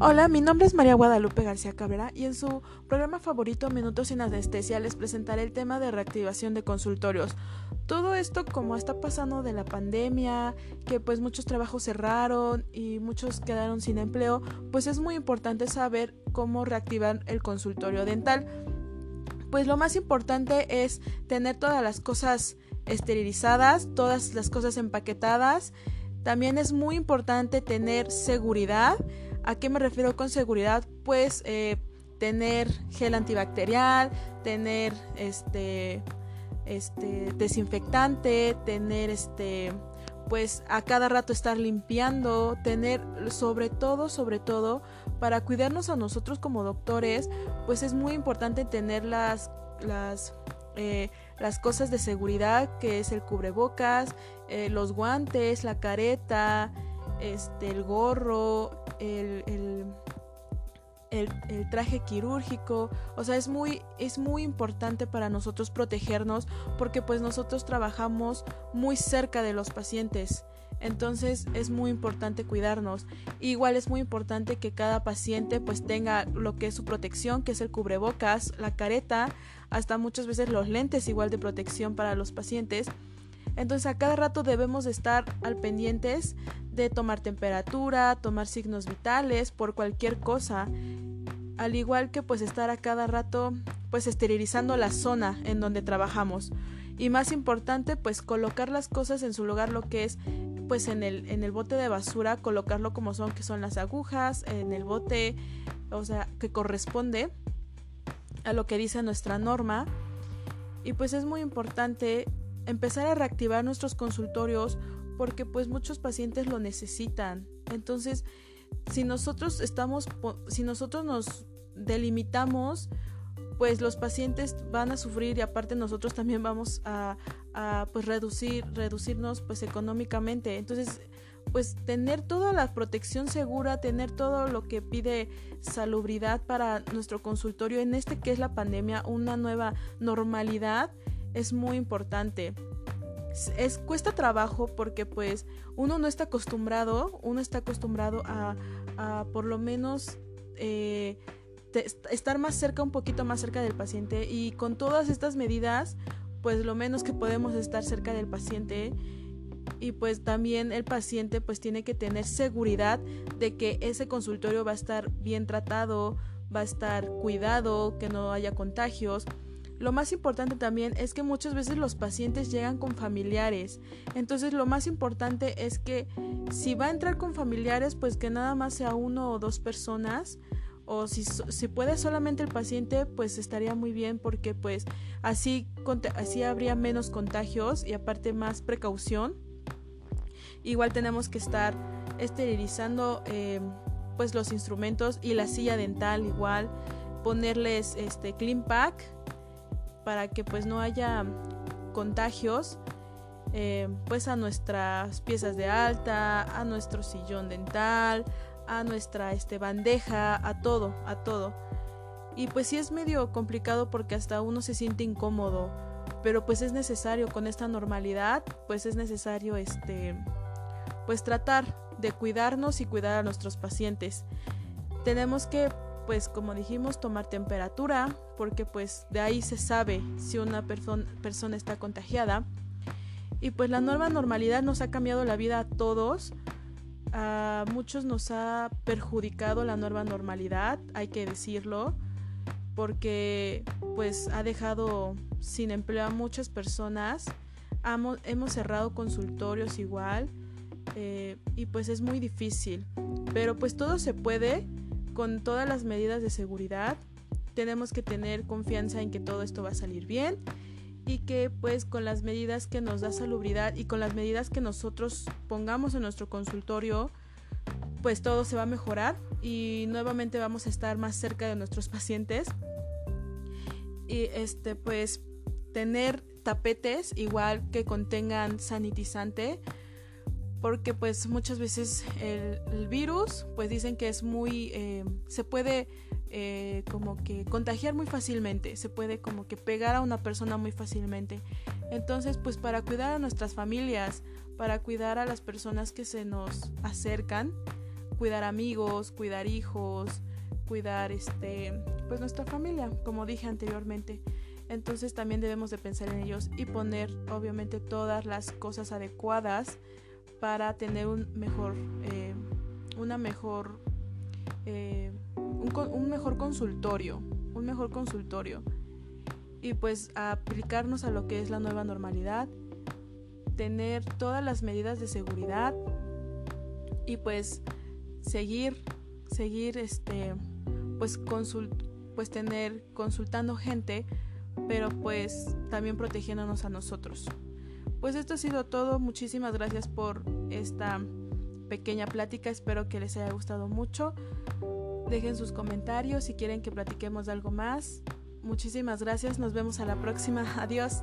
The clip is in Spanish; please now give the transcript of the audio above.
Hola, mi nombre es María Guadalupe García Cabrera y en su programa favorito Minutos sin Anestesia les presentaré el tema de reactivación de consultorios. Todo esto como está pasando de la pandemia, que pues muchos trabajos cerraron y muchos quedaron sin empleo, pues es muy importante saber cómo reactivar el consultorio dental. Pues lo más importante es tener todas las cosas esterilizadas, todas las cosas empaquetadas. También es muy importante tener seguridad ¿A qué me refiero con seguridad? Pues eh, tener gel antibacterial, tener este, este desinfectante, tener este pues a cada rato estar limpiando, tener sobre todo, sobre todo, para cuidarnos a nosotros como doctores, pues es muy importante tener las, las, eh, las cosas de seguridad, que es el cubrebocas, eh, los guantes, la careta, este, el gorro, el, el, traje quirúrgico. O sea, es muy, es muy importante para nosotros protegernos porque pues nosotros trabajamos muy cerca de los pacientes. Entonces es muy importante cuidarnos. Igual es muy importante que cada paciente pues tenga lo que es su protección, que es el cubrebocas, la careta, hasta muchas veces los lentes igual de protección para los pacientes. Entonces a cada rato debemos estar al pendientes de tomar temperatura, tomar signos vitales por cualquier cosa, al igual que pues estar a cada rato pues esterilizando la zona en donde trabajamos. Y más importante pues colocar las cosas en su lugar lo que es pues en el, en el bote de basura, colocarlo como son, que son las agujas, en el bote, o sea, que corresponde a lo que dice nuestra norma. Y pues es muy importante empezar a reactivar nuestros consultorios porque pues muchos pacientes lo necesitan. Entonces, si nosotros estamos, si nosotros nos delimitamos, pues los pacientes van a sufrir y aparte nosotros también vamos a, pues reducir, reducirnos pues económicamente. Entonces, pues tener toda la protección segura, tener todo lo que pide salubridad para nuestro consultorio en este que es la pandemia, una nueva normalidad, es muy importante. Es, cuesta trabajo porque pues uno no está acostumbrado, uno está acostumbrado a, por lo menos eh, estar más cerca, un poquito más cerca del paciente y con todas estas medidas pues lo menos que podemos estar cerca del paciente y pues también el paciente pues tiene que tener seguridad de que ese consultorio va a estar bien tratado, va a estar cuidado, que no haya contagios lo más importante también es que muchas veces los pacientes llegan con familiares. Entonces lo más importante es que si va a entrar con familiares, pues que nada más sea uno o dos personas. O si, si puede solamente el paciente, pues estaría muy bien porque pues así, así habría menos contagios y aparte más precaución. Igual tenemos que estar esterilizando eh, pues los instrumentos y la silla dental igual. Ponerles este clean pack para que pues no haya contagios eh, pues a nuestras piezas de alta, a nuestro sillón dental, a nuestra este, bandeja, a todo, a todo. Y pues sí es medio complicado porque hasta uno se siente incómodo, pero pues es necesario con esta normalidad, pues es necesario este pues tratar de cuidarnos y cuidar a nuestros pacientes. Tenemos que pues como dijimos, tomar temperatura, porque pues de ahí se sabe si una persona está contagiada. Y pues la nueva normalidad nos ha cambiado la vida a todos. A muchos nos ha perjudicado la nueva normalidad, hay que decirlo, porque pues ha dejado sin empleo a muchas personas. Hemos, cerrado consultorios igual eh, y pues es muy difícil. Pero pues todo se puede con todas las medidas de seguridad. Tenemos que tener confianza en que todo esto va a salir bien y que pues con las medidas que nos da salubridad y con las medidas que nosotros pongamos en nuestro consultorio, pues todo se va a mejorar y nuevamente vamos a estar más cerca de nuestros pacientes. Y este pues tener tapetes igual que contengan sanitizante porque pues muchas veces el, virus pues dicen que es muy eh, se puede eh, como que contagiar muy fácilmente se puede como que pegar a una persona muy fácilmente entonces pues para cuidar a nuestras familias para cuidar a las personas que se nos acercan cuidar amigos, cuidar hijos, cuidar este pues nuestra familia, como dije anteriormente. Entonces también debemos de pensar en ellos y poner obviamente todas las cosas adecuadas para tener un mejor eh, una mejor eh, un, mejor consultorio un mejor consultorio. Y pues aplicarnos a lo que es la nueva normalidad tener todas las medidas de seguridad y pues seguir seguir este pues pues tener consultando gente pero pues también protegiéndonos a nosotros pues esto ha sido todo. Muchísimas gracias por esta pequeña plática. Espero que les haya gustado mucho. Dejen sus comentarios si quieren que platiquemos de algo más. Muchísimas gracias. Nos vemos a la próxima. Adiós